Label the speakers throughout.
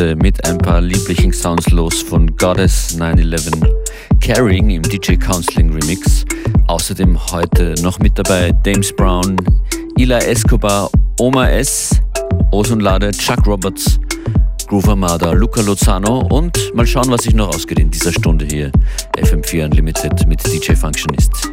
Speaker 1: heute mit ein paar lieblichen Sounds los von Goddess 911, Carrying im DJ Counseling Remix. Außerdem heute noch mit dabei James Brown, Ila Escobar, Oma S, Ozonlade, Chuck Roberts, Groove Armada, Luca Lozano und mal schauen, was sich noch ausgeht in dieser Stunde hier. FM4 Unlimited mit DJ Functionist.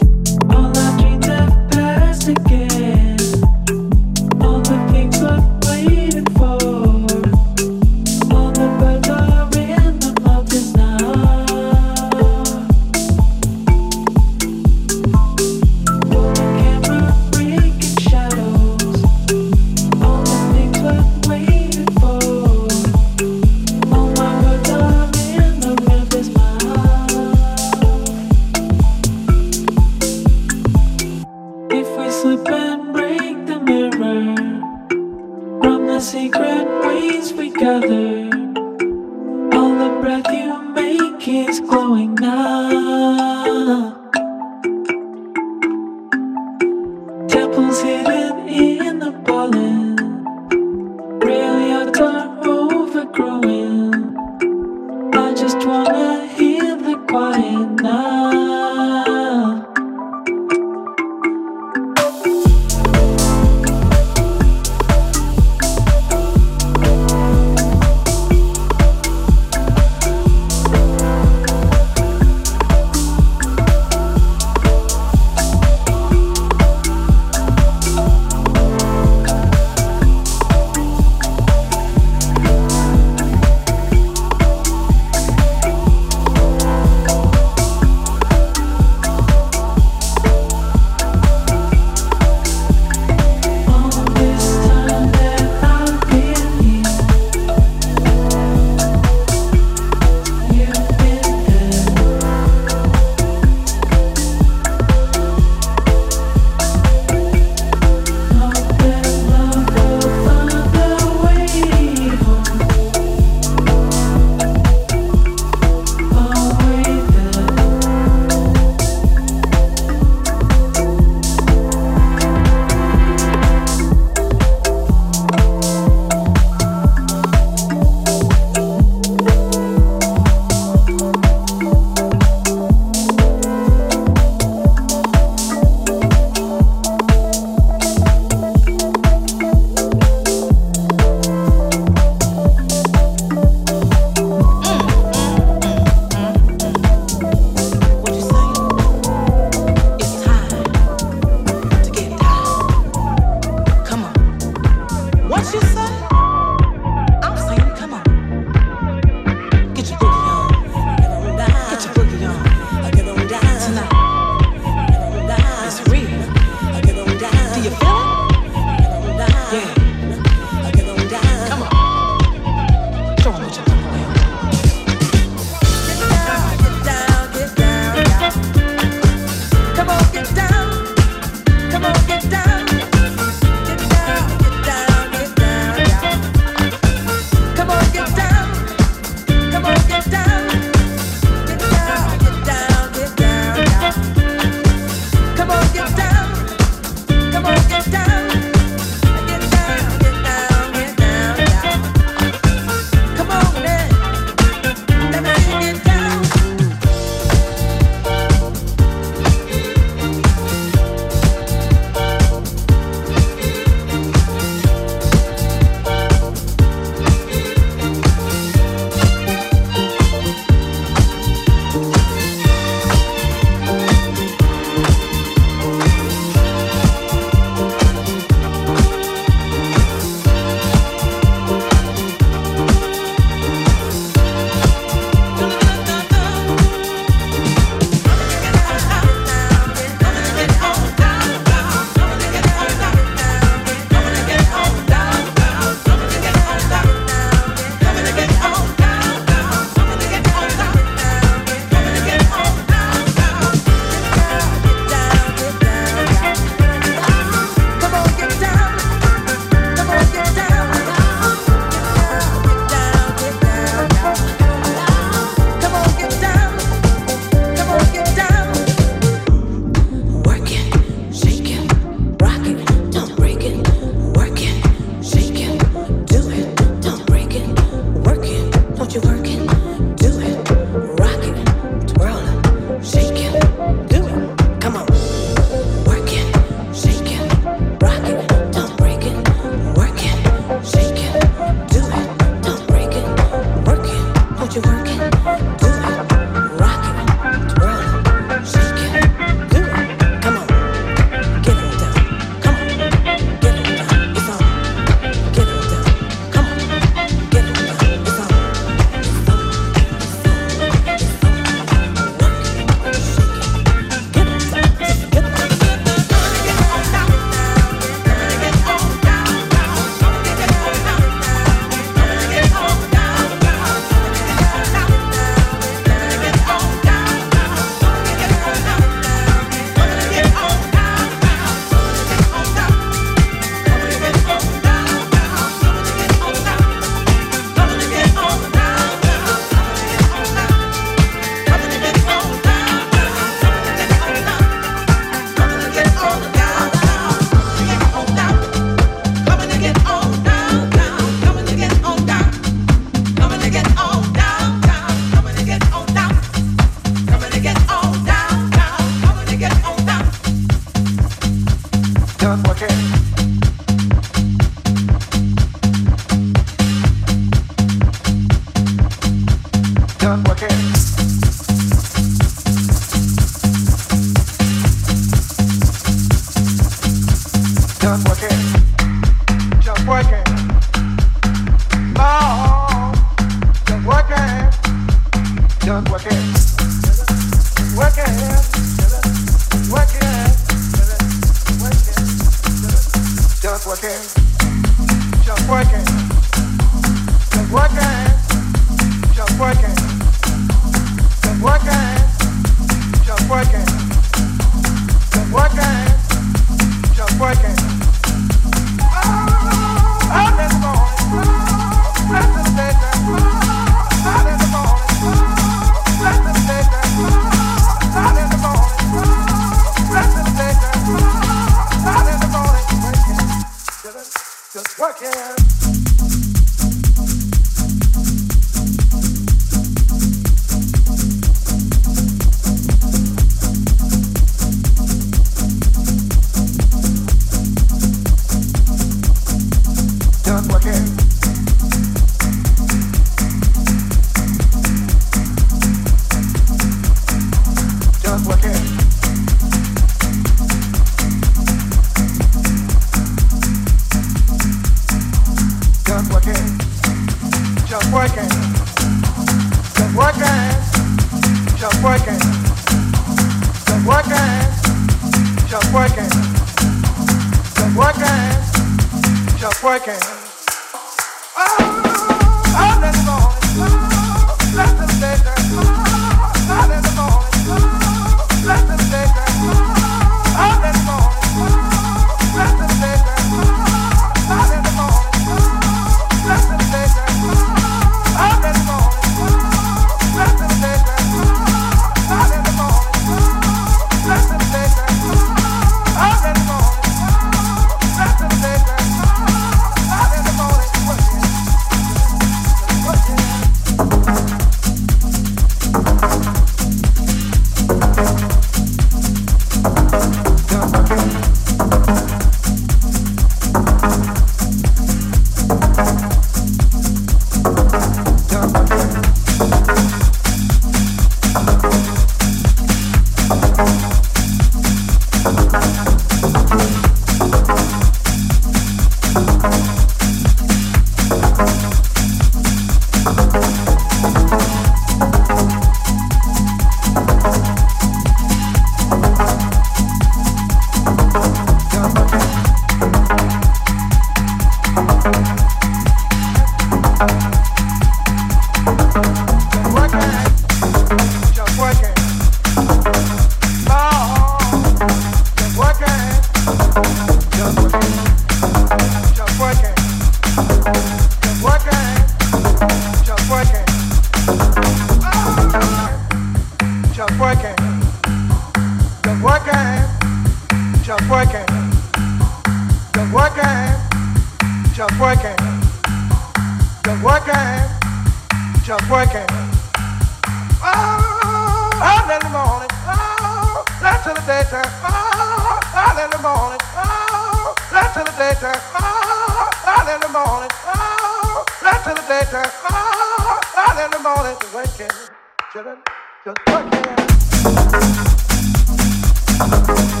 Speaker 2: Thunderbolt.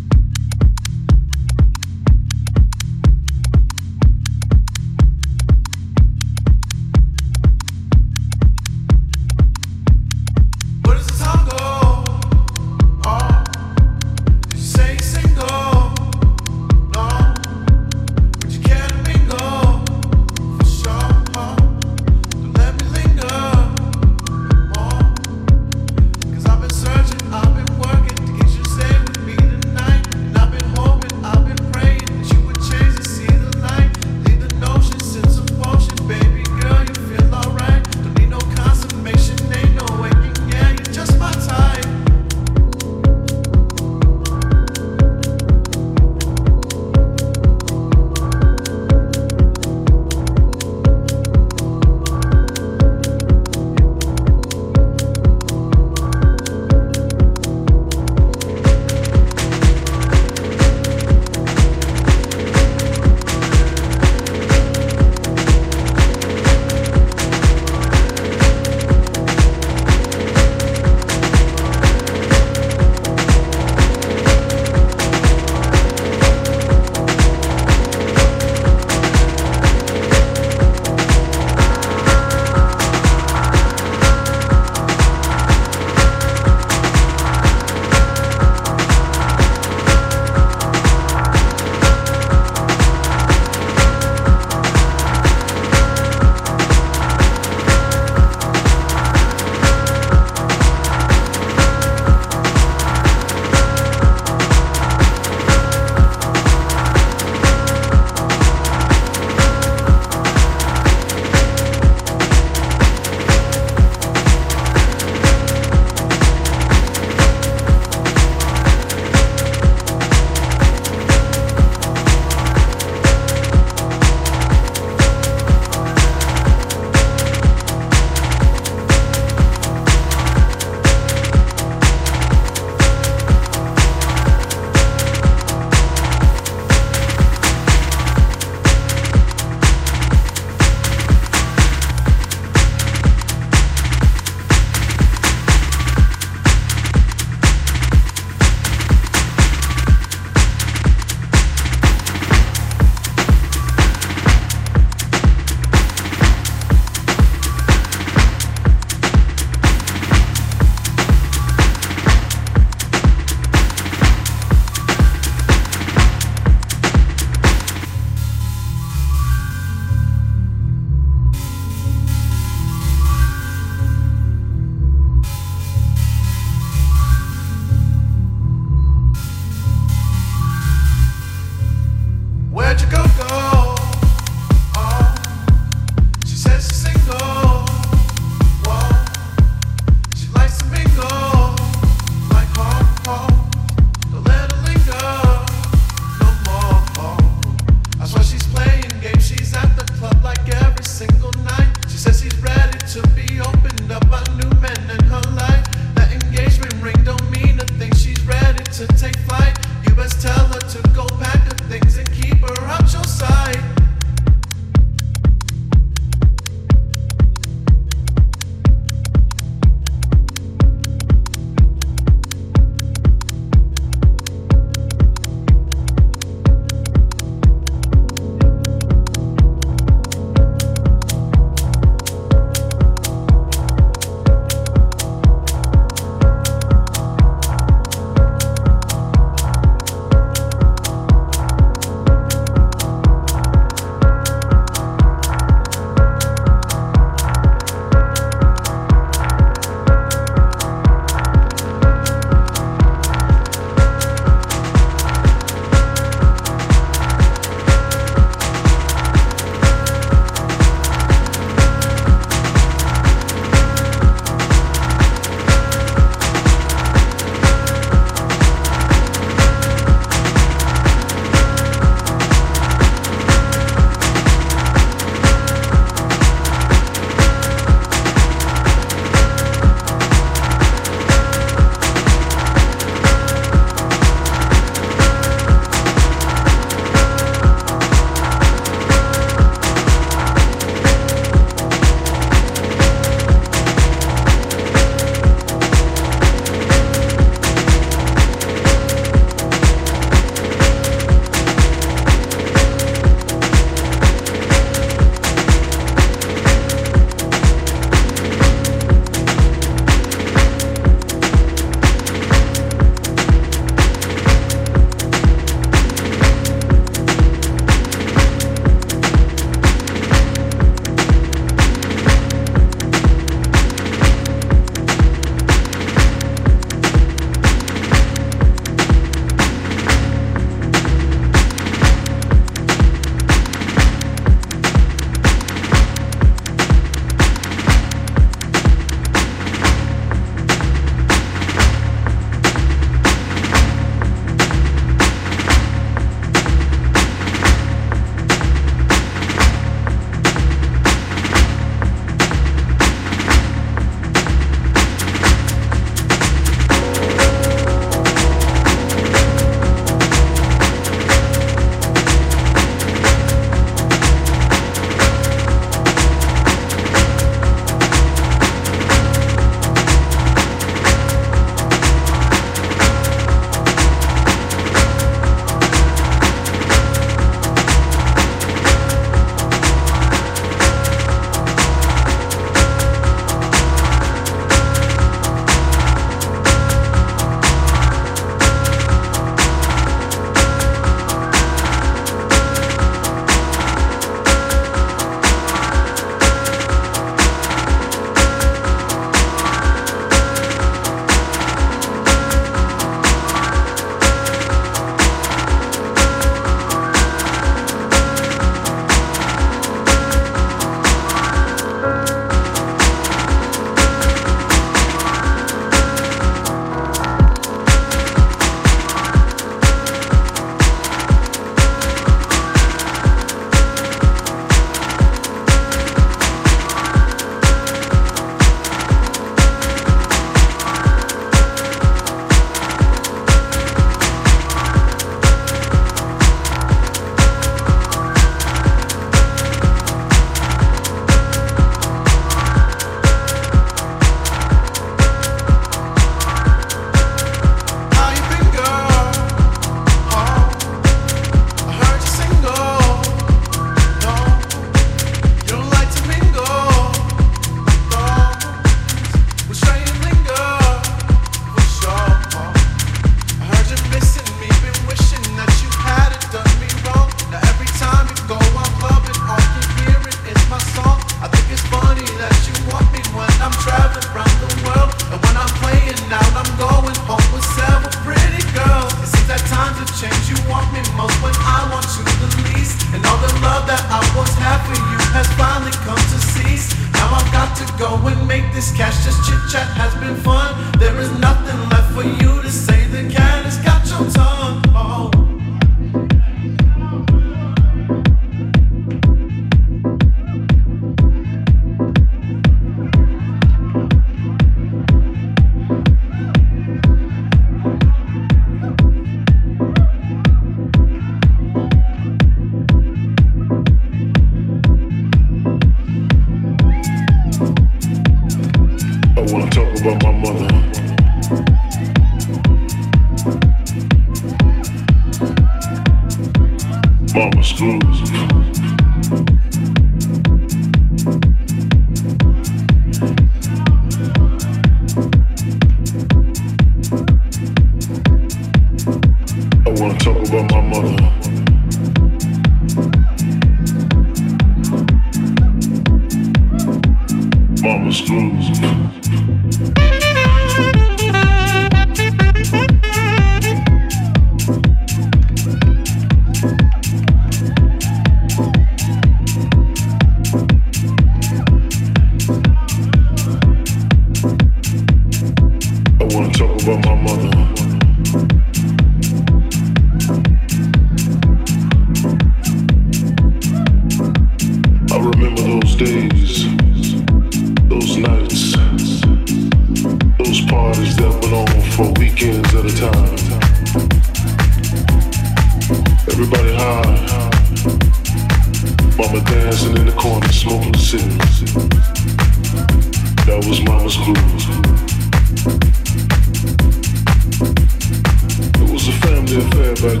Speaker 3: Music,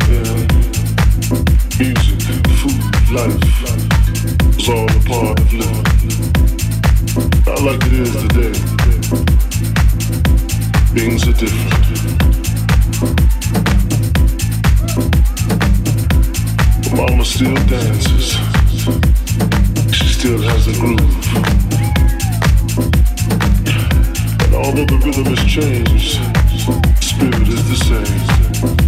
Speaker 3: food, life was all a part of living. I like it is day. Things are different. But mama still dances. She still has a groove. And although the rhythm has changed, spirit is the same.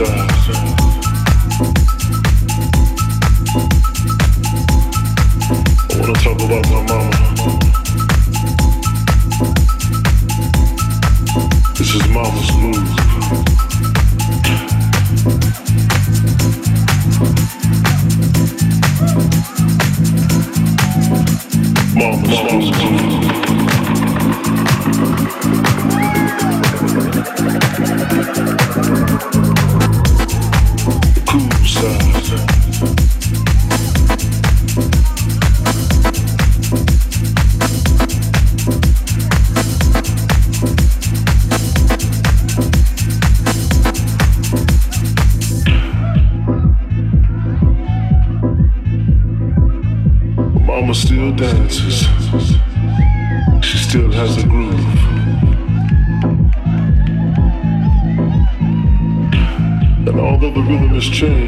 Speaker 3: I wanna talk about my mama. change.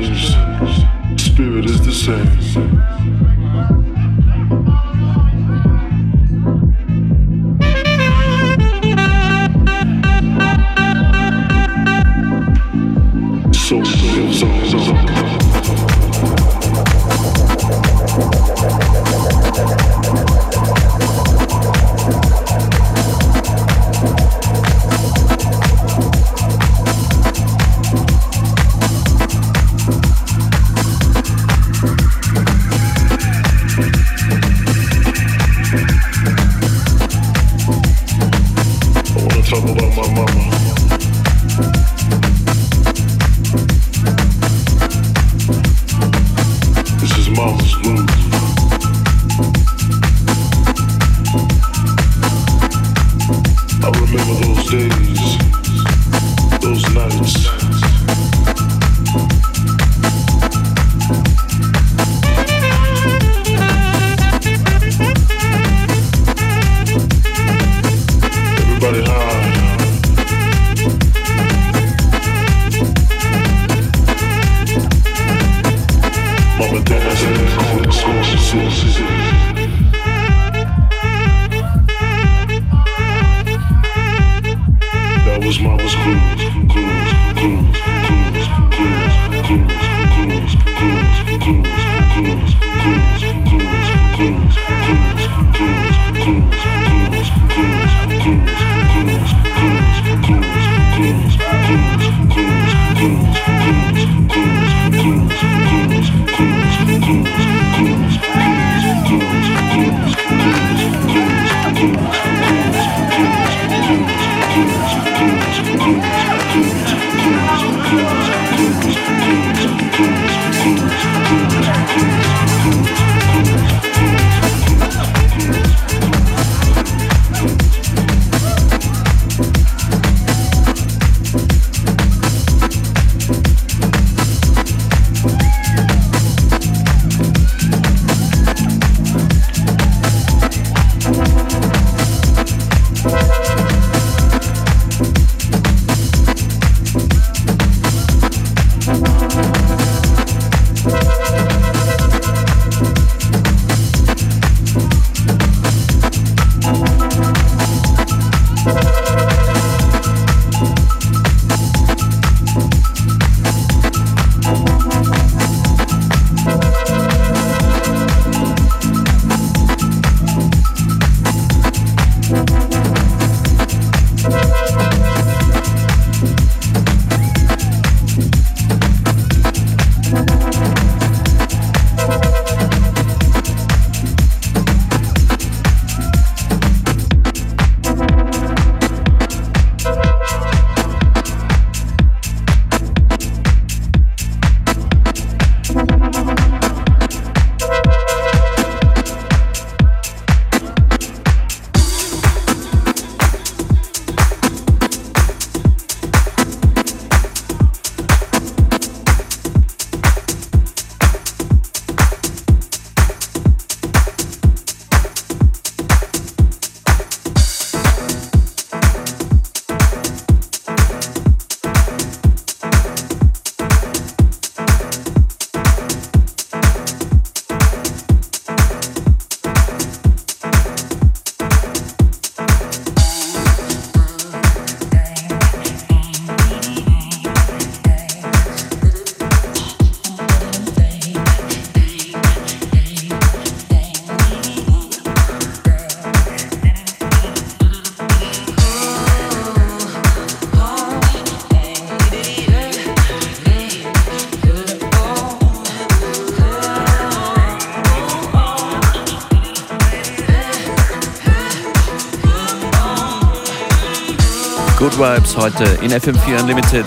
Speaker 1: Vibes heute in FM4 Unlimited.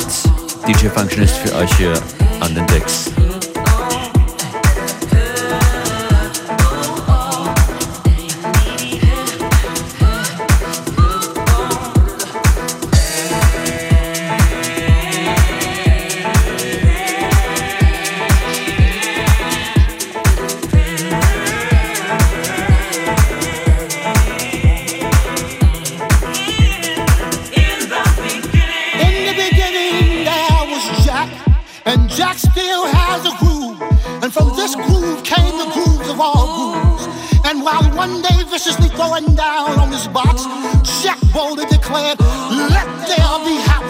Speaker 1: DJ Function ist für euch hier an den Decks.
Speaker 4: going down on this box. Jack Bowler declared, let there be house.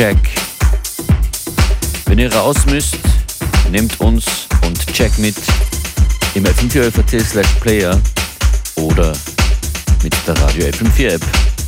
Speaker 1: Jack. Wenn ihr raus müsst, nehmt uns und Jack mit im fm4 slash player oder mit der Radio FM4 App.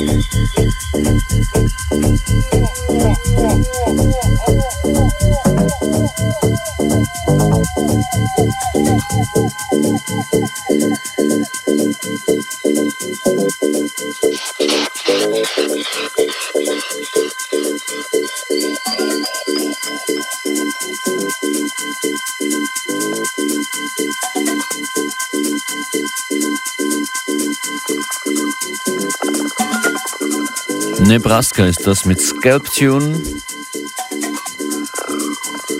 Speaker 1: Thank you. Nebraska ist das mit Scalp Tune.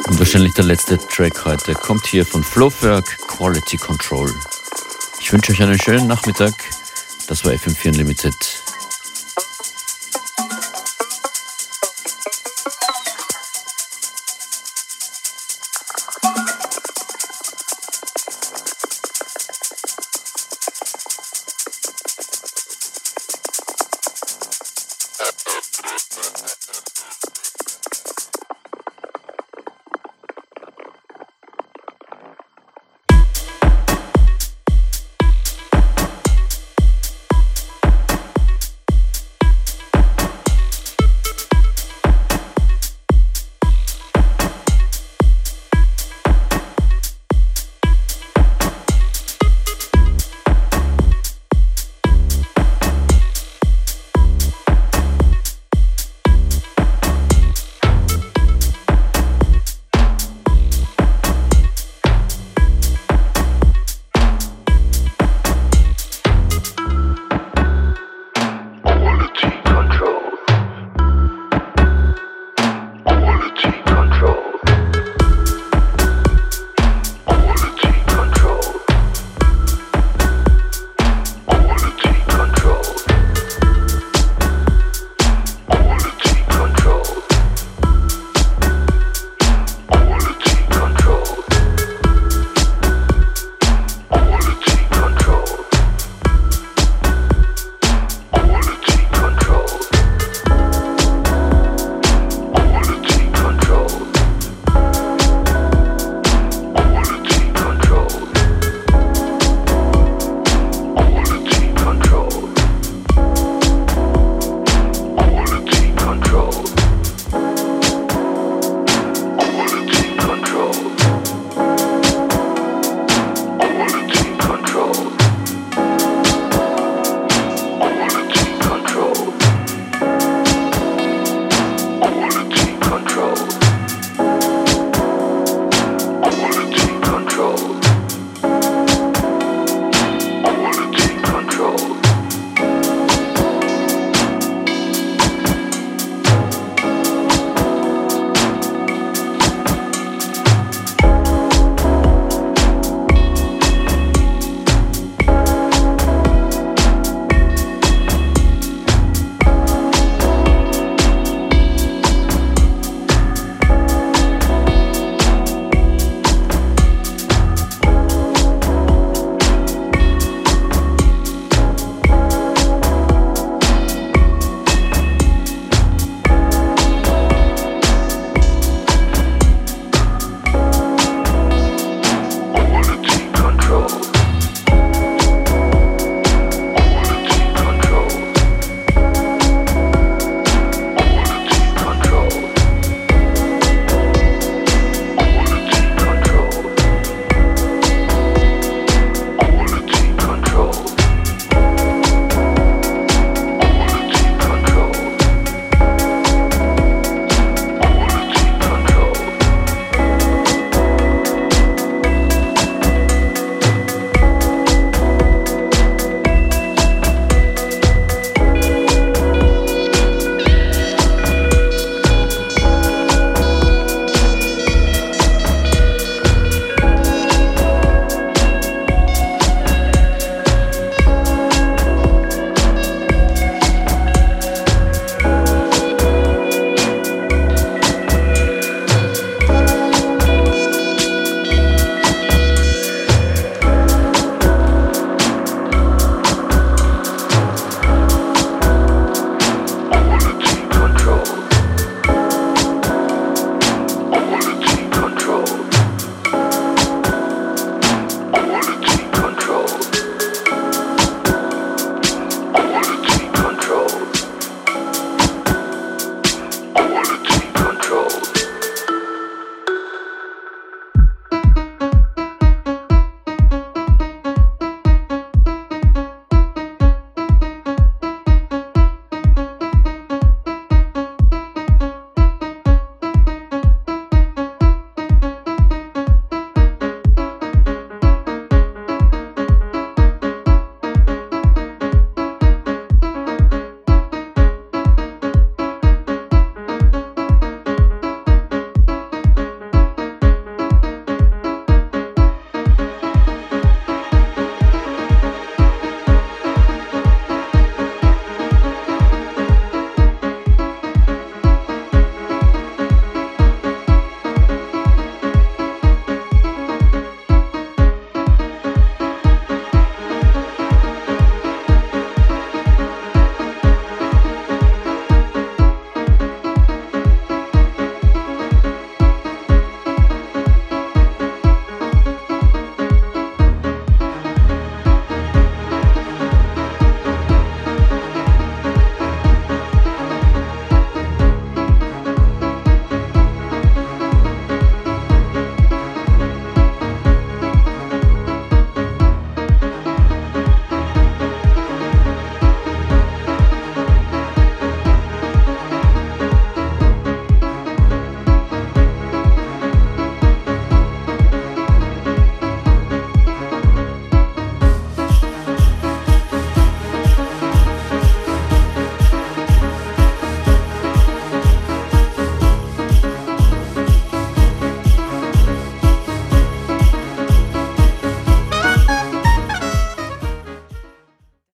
Speaker 1: Und wahrscheinlich der letzte Track heute kommt hier von Flowwerk Quality Control. Ich wünsche euch einen schönen Nachmittag. Das war FM4 Unlimited.